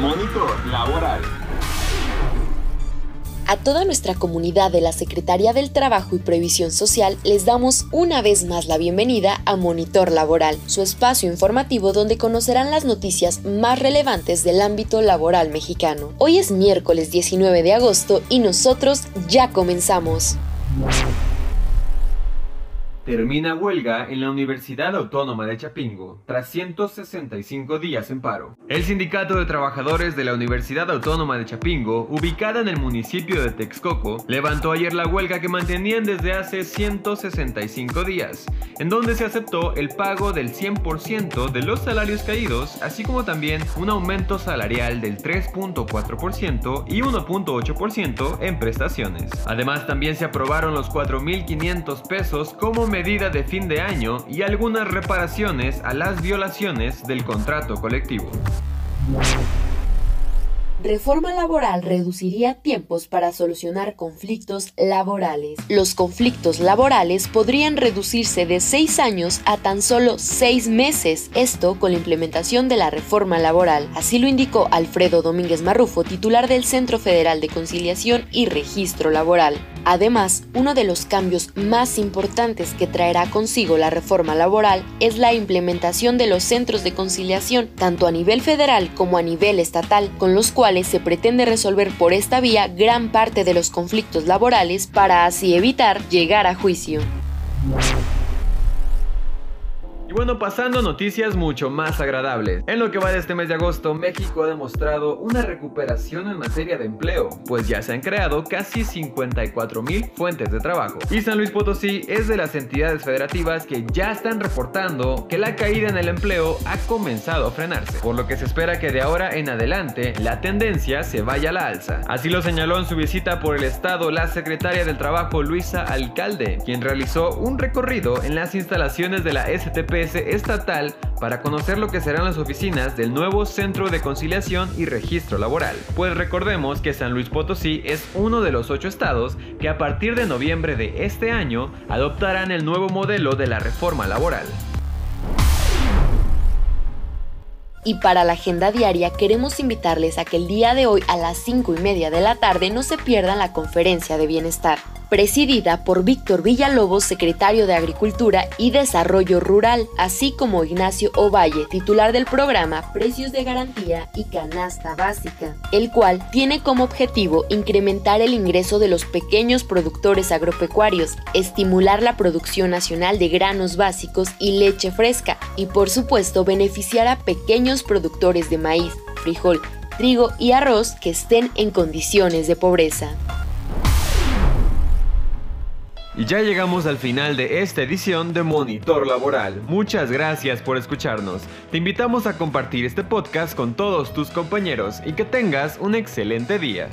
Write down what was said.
Monitor Laboral. A toda nuestra comunidad de la Secretaría del Trabajo y Previsión Social les damos una vez más la bienvenida a Monitor Laboral, su espacio informativo donde conocerán las noticias más relevantes del ámbito laboral mexicano. Hoy es miércoles 19 de agosto y nosotros ya comenzamos. Termina huelga en la Universidad Autónoma de Chapingo tras 165 días en paro. El Sindicato de Trabajadores de la Universidad Autónoma de Chapingo, ubicada en el municipio de Texcoco, levantó ayer la huelga que mantenían desde hace 165 días, en donde se aceptó el pago del 100% de los salarios caídos, así como también un aumento salarial del 3.4% y 1.8% en prestaciones. Además, también se aprobaron los 4.500 pesos como medida de fin de año y algunas reparaciones a las violaciones del contrato colectivo. Reforma laboral reduciría tiempos para solucionar conflictos laborales. Los conflictos laborales podrían reducirse de seis años a tan solo seis meses, esto con la implementación de la reforma laboral. Así lo indicó Alfredo Domínguez Marrufo, titular del Centro Federal de Conciliación y Registro Laboral. Además, uno de los cambios más importantes que traerá consigo la reforma laboral es la implementación de los centros de conciliación, tanto a nivel federal como a nivel estatal, con los cuales se pretende resolver por esta vía gran parte de los conflictos laborales para así evitar llegar a juicio bueno, pasando a noticias mucho más agradables. En lo que va de este mes de agosto, México ha demostrado una recuperación en materia de empleo, pues ya se han creado casi 54 mil fuentes de trabajo. Y San Luis Potosí es de las entidades federativas que ya están reportando que la caída en el empleo ha comenzado a frenarse, por lo que se espera que de ahora en adelante la tendencia se vaya a la alza. Así lo señaló en su visita por el estado la secretaria del Trabajo Luisa Alcalde, quien realizó un recorrido en las instalaciones de la STP estatal para conocer lo que serán las oficinas del nuevo Centro de Conciliación y Registro Laboral. Pues recordemos que San Luis Potosí es uno de los ocho estados que a partir de noviembre de este año adoptarán el nuevo modelo de la reforma laboral. Y para la agenda diaria queremos invitarles a que el día de hoy a las 5 y media de la tarde no se pierdan la conferencia de bienestar presidida por Víctor Villalobos, secretario de Agricultura y Desarrollo Rural, así como Ignacio Ovalle, titular del programa Precios de Garantía y Canasta Básica, el cual tiene como objetivo incrementar el ingreso de los pequeños productores agropecuarios, estimular la producción nacional de granos básicos y leche fresca, y por supuesto beneficiar a pequeños productores de maíz, frijol, trigo y arroz que estén en condiciones de pobreza. Y ya llegamos al final de esta edición de Monitor Laboral. Muchas gracias por escucharnos. Te invitamos a compartir este podcast con todos tus compañeros y que tengas un excelente día.